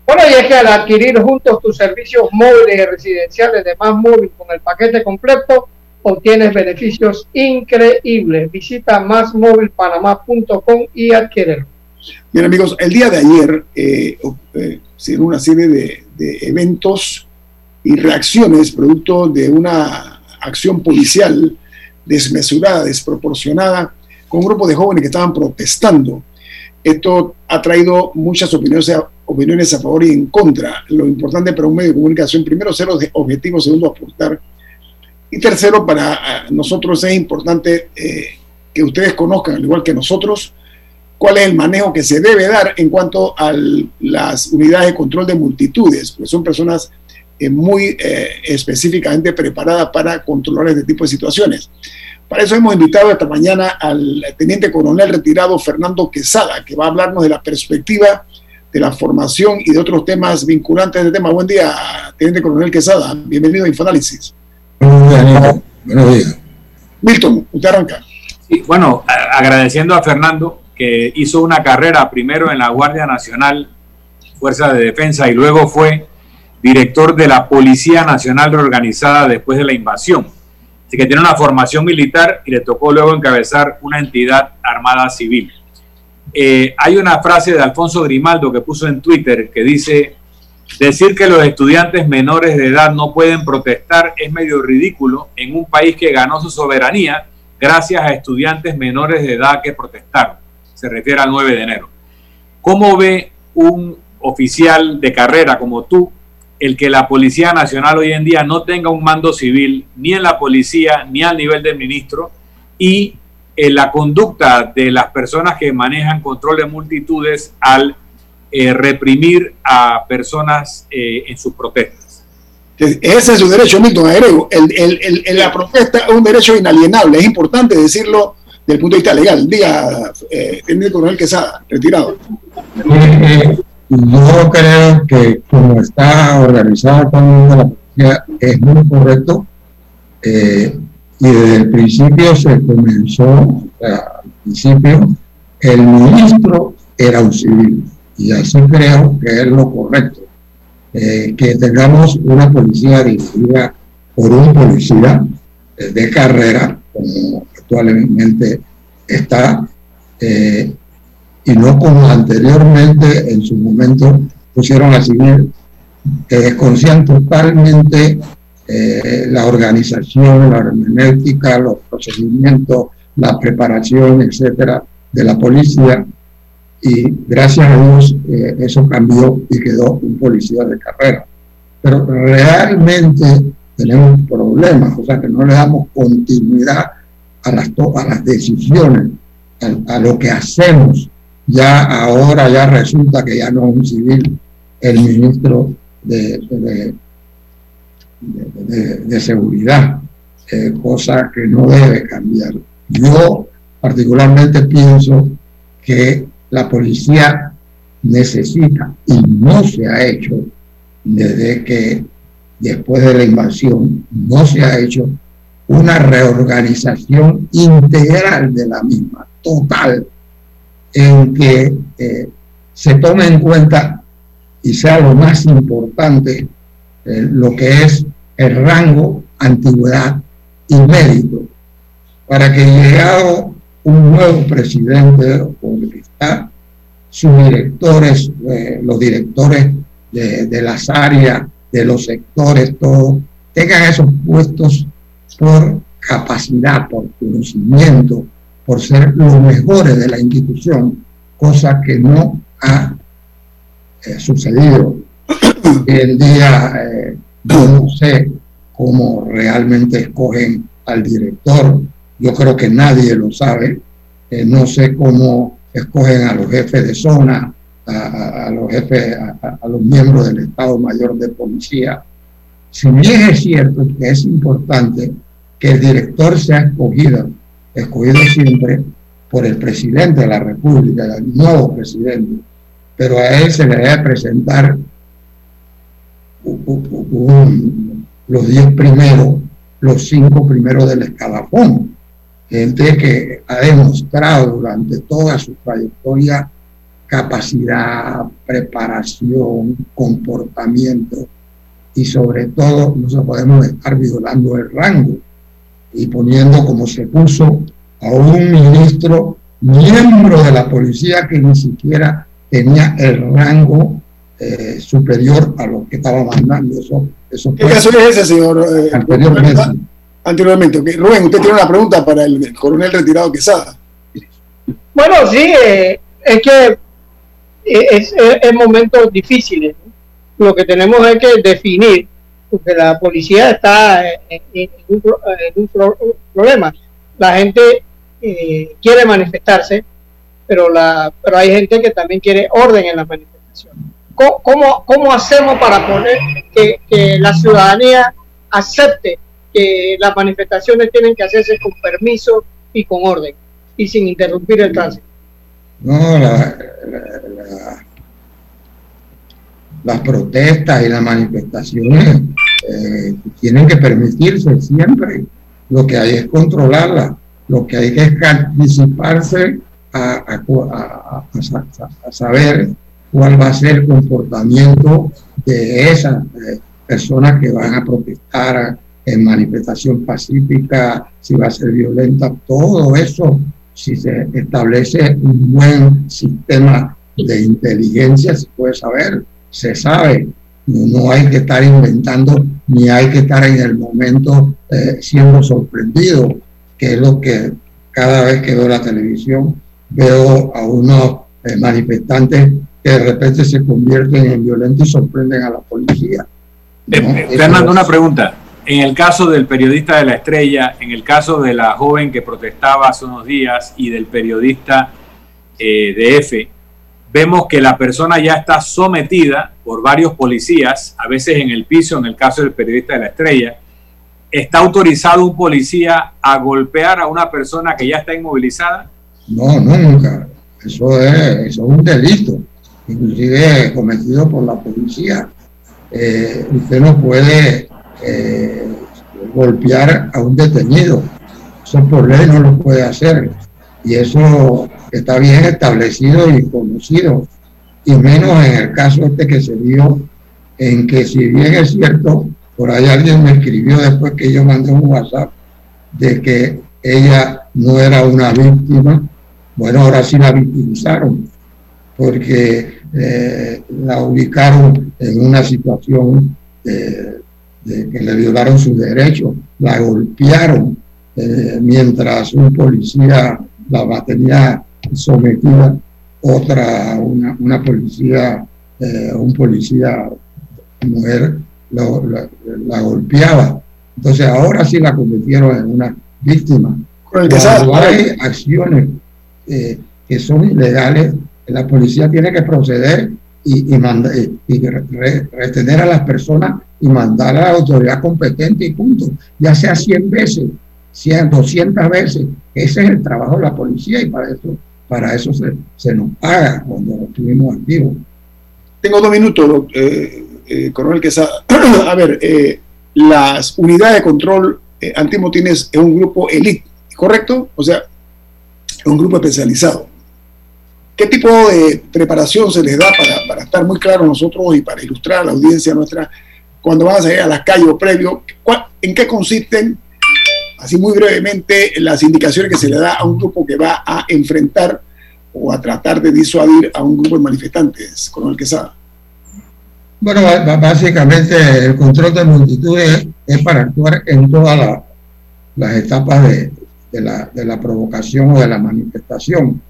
[SPEAKER 4] Bueno, y es que al adquirir juntos tus servicios móviles y residenciales de Más Móvil con el paquete completo, obtienes beneficios increíbles. Visita másmóvilpanamá.com y adquiérelo.
[SPEAKER 2] Bien amigos, el día de ayer eh, eh, dio una serie de, de eventos y reacciones producto de una acción policial desmesurada, desproporcionada, con un grupo de jóvenes que estaban protestando. Esto ha traído muchas opiniones opiniones a favor y en contra. Lo importante para un medio de comunicación, primero, ser obje- objetivo, segundo, aportar. Y tercero, para ah, nosotros es importante eh, que ustedes conozcan, al igual que nosotros, cuál es el manejo que se debe dar en cuanto a las unidades de control de multitudes, porque son personas eh, muy eh, específicamente preparadas para controlar este tipo de situaciones. Para eso hemos invitado esta mañana al teniente coronel retirado Fernando Quesada, que va a hablarnos de la perspectiva de la formación y de otros temas vinculantes a este tema. Buen día, teniente coronel Quesada. Bienvenido a Infoanálisis.
[SPEAKER 15] Buenos días.
[SPEAKER 2] Milton, usted arranca.
[SPEAKER 3] Sí, bueno, agradeciendo a Fernando que hizo una carrera primero en la Guardia Nacional, Fuerza de Defensa, y luego fue director de la Policía Nacional Reorganizada después de la invasión. Así que tiene una formación militar y le tocó luego encabezar una entidad armada civil. Eh, hay una frase de Alfonso Grimaldo que puso en Twitter que dice, decir que los estudiantes menores de edad no pueden protestar es medio ridículo en un país que ganó su soberanía gracias a estudiantes menores de edad que protestaron. Se refiere al 9 de enero. ¿Cómo ve un oficial de carrera como tú el que la Policía Nacional hoy en día no tenga un mando civil ni en la policía ni al nivel del ministro y en la conducta de las personas que manejan control de multitudes al eh, reprimir a personas eh, en sus protestas.
[SPEAKER 2] Ese es su derecho, Milton. Agrego, el, el, el, la protesta es un derecho inalienable. Es importante decirlo desde el punto de vista legal. Diga, eh, el coronel Quesada, retirado.
[SPEAKER 15] Yo creo que como está organizada con la policía es muy correcto eh, y desde el principio se comenzó, al principio, el ministro era un civil y así creo que es lo correcto. Eh, que tengamos una policía dirigida por un policía eh, de carrera, como actualmente está, y no como anteriormente en su momento pusieron a civil, que desconocían totalmente la organización, la hermenéutica, los procedimientos, la preparación, etcétera, de la policía y gracias a Dios eh, eso cambió y quedó un policía de carrera. Pero realmente tenemos problemas, o sea que no le damos continuidad a las, a las decisiones, a, lo que hacemos. Ya ahora ya resulta que ya no es un civil el ministro de, de, seguridad, eh, cosa que no debe cambiar. Yo particularmente pienso que la policía necesita y no se ha hecho desde que después de la invasión no se ha hecho una reorganización integral de la misma, total, en que eh, se tome en cuenta y sea lo más importante eh, lo que es el rango, antigüedad y mérito, para que llegado un nuevo presidente está sus directores, eh, los directores de, las áreas, de los sectores, todo, tengan esos puestos por capacidad, por conocimiento, por ser los mejores de la institución, cosa que no ha eh, sucedido. el día eh, yo no sé cómo realmente escogen al director, yo creo que nadie lo sabe. Eh, no sé cómo escogen a los jefes de zona, a, los jefes, a, los miembros del Estado Mayor de Policía. Si bien es cierto que es importante que el director sea escogido, escogido siempre por el presidente de la República, el nuevo presidente, pero a él se le debe presentar los diez primeros, los cinco primeros del escalafón. Gente que ha demostrado durante toda su trayectoria capacidad, preparación, comportamiento y sobre todo no se podemos estar violando el rango y poniendo como se puso a un ministro miembro de la policía que ni siquiera tenía el rango eh, superior a lo que estaba mandando. Eso, eso
[SPEAKER 2] ¿Qué caso es ese, señor? Eh, anteriormente anteriormente. Rubén, usted tiene una pregunta para el, coronel retirado Quesada.
[SPEAKER 4] Bueno, sí, eh, es que eh, es, es, momentos difíciles. Lo que tenemos es que definir, porque la policía está en, un, problema. La gente eh, quiere manifestarse, pero, la, pero hay gente que también quiere orden en la manifestación. ¿Cómo, cómo, hacemos para poner que, la ciudadanía acepte que las manifestaciones tienen que hacerse con permiso y con orden y sin interrumpir el tránsito.
[SPEAKER 15] No, las protestas y las manifestaciones eh, tienen que permitirse siempre. Lo que hay es controlarlas, lo que hay es anticiparse a, saber cuál va a ser el comportamiento de esas eh, personas que van a protestar, en manifestación pacífica, si va a ser violenta, todo eso, si se establece un buen sistema de inteligencia, se puede saber, se sabe. No, hay que estar inventando, ni hay que estar en el momento eh, siendo sorprendido, que es lo que cada vez que veo la televisión veo a unos eh, manifestantes que de repente se convierten en violentos y sorprenden a la policía.
[SPEAKER 3] Eh, Fernando, una pregunta. En el caso del periodista de la estrella, en el caso de la joven que protestaba hace unos días y del periodista de F, vemos que la persona ya está sometida por varios policías, a veces en el piso, en el caso del periodista de la estrella. ¿Está autorizado un policía a golpear a una persona que ya está inmovilizada?
[SPEAKER 15] No, no, nunca. Eso es, un delito, inclusive cometido por la policía. Eh, usted no puede eh, golpear a un detenido. Eso por ley no lo puede hacer. Y eso está bien establecido y conocido, y menos en el caso este que se dio, en que si bien es cierto, por ahí alguien me escribió después que yo mandé un WhatsApp de que ella no era una víctima, bueno, ahora sí la victimizaron, porque eh, la ubicaron en una situación de, que le violaron sus derechos, la golpearon, eh, mientras un policía la batería sometida otra, una, una policía, eh, un policía mujer la, golpeaba. Entonces ahora sí la convirtieron en una víctima. Cuando hay acciones eh, que son ilegales, la policía tiene que proceder y, y, y retener a las personas y mandar a la autoridad competente y punto, ya sea 100 veces, 100, 200 veces. Ese es el trabajo de la policía y para eso para eso se, nos paga cuando estuvimos activos.
[SPEAKER 2] Tengo dos minutos, eh, eh, coronel Quesada. A ver, eh, las unidades de control eh, antimotines es un grupo elite, ¿correcto? O sea, es un grupo especializado. ¿Qué tipo de preparación se les da para, para estar muy claros nosotros y para ilustrar a la audiencia nuestra cuando van a salir a las calles o previo? ¿En qué consisten así muy brevemente, las indicaciones que se le da a un grupo que va a enfrentar o a tratar de disuadir a un grupo de manifestantes, con el que sabe.
[SPEAKER 15] Bueno, básicamente el control de multitudes es para actuar en todas las etapas de, la, la, provocación o de la manifestación,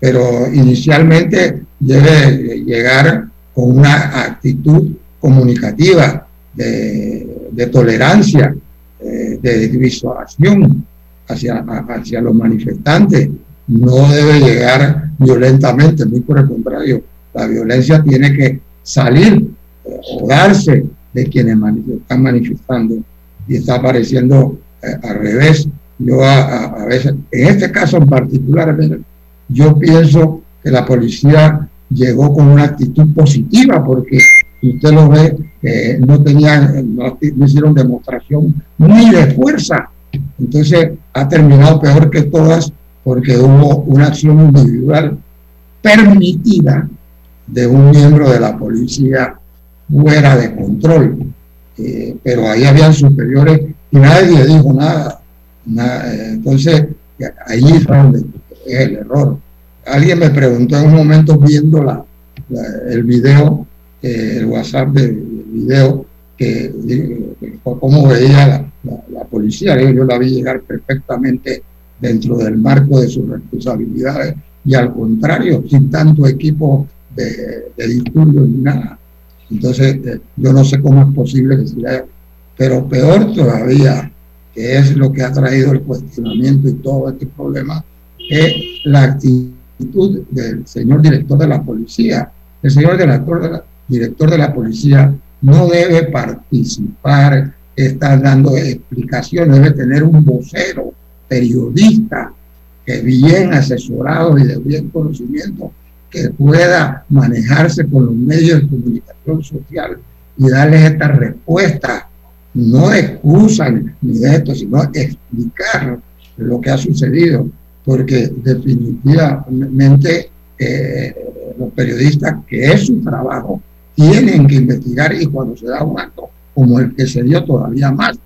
[SPEAKER 15] pero inicialmente debe llegar con una actitud comunicativa de tolerancia, eh, de disuasión hacia, hacia los manifestantes. No debe llegar violentamente, muy por el contrario. La violencia tiene que salir eh, o darse de quienes están manifestando y está apareciendo eh, al revés. Yo a, veces, en este caso en particular, yo pienso que la policía llegó con una actitud positiva porque usted lo ve, no tenían, no, hicieron demostración ni de fuerza. Entonces ha terminado peor que todas porque hubo una acción individual permitida de un miembro de la policía fuera de control. Eh, pero ahí habían superiores y nadie dijo nada. entonces, ahí es donde es el error. Alguien me preguntó en un momento viendo la, el video el WhatsApp del video, que, cómo veía la, policía. Yo, la vi llegar perfectamente dentro del marco de sus responsabilidades y al contrario, sin tanto equipo de, de ni nada. Entonces, eh, yo no sé cómo es posible que se haya, pero peor todavía, que es lo que ha traído el cuestionamiento y todo este problema, es la actitud del señor director de la policía. El señor director de la, director de la policía no debe participar, estar dando explicaciones, debe tener un vocero, periodista, que bien asesorado y de bien conocimiento, que pueda manejarse con los medios de comunicación social y darles esta respuesta, no excusan ni de esto, sino explicar lo que ha sucedido, porque definitivamente eh, los periodistas, que es su trabajo, tienen que investigar y cuando se da un acto como el que se dio todavía más,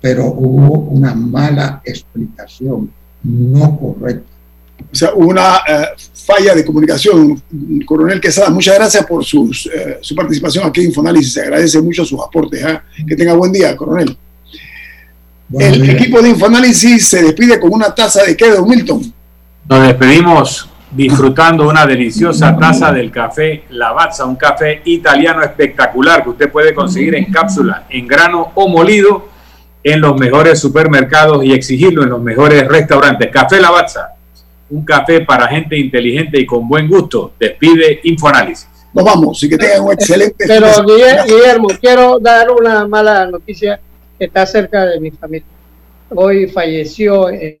[SPEAKER 15] pero hubo una mala explicación, no correcta.
[SPEAKER 2] O sea, hubo una eh, falla de comunicación. Coronel Quesada, muchas gracias por sus, eh, su participación aquí en Infoanálisis. Se agradece mucho sus aportes. ¿ah? Que tenga buen día, coronel. El equipo de Infoanálisis se despide con una taza de qué, don Milton.
[SPEAKER 3] Nos despedimos disfrutando una deliciosa taza del café Lavazza, un café italiano espectacular que usted puede conseguir en cápsula, en grano o molido en los mejores supermercados y exigirlo en los mejores restaurantes. Café Lavazza, un café para gente inteligente y con buen gusto. Despide Infoanálisis.
[SPEAKER 2] Nos vamos y que tengan un excelente
[SPEAKER 4] Pero Guillermo, quiero dar una mala noticia que está cerca de mi familia. Hoy falleció eh,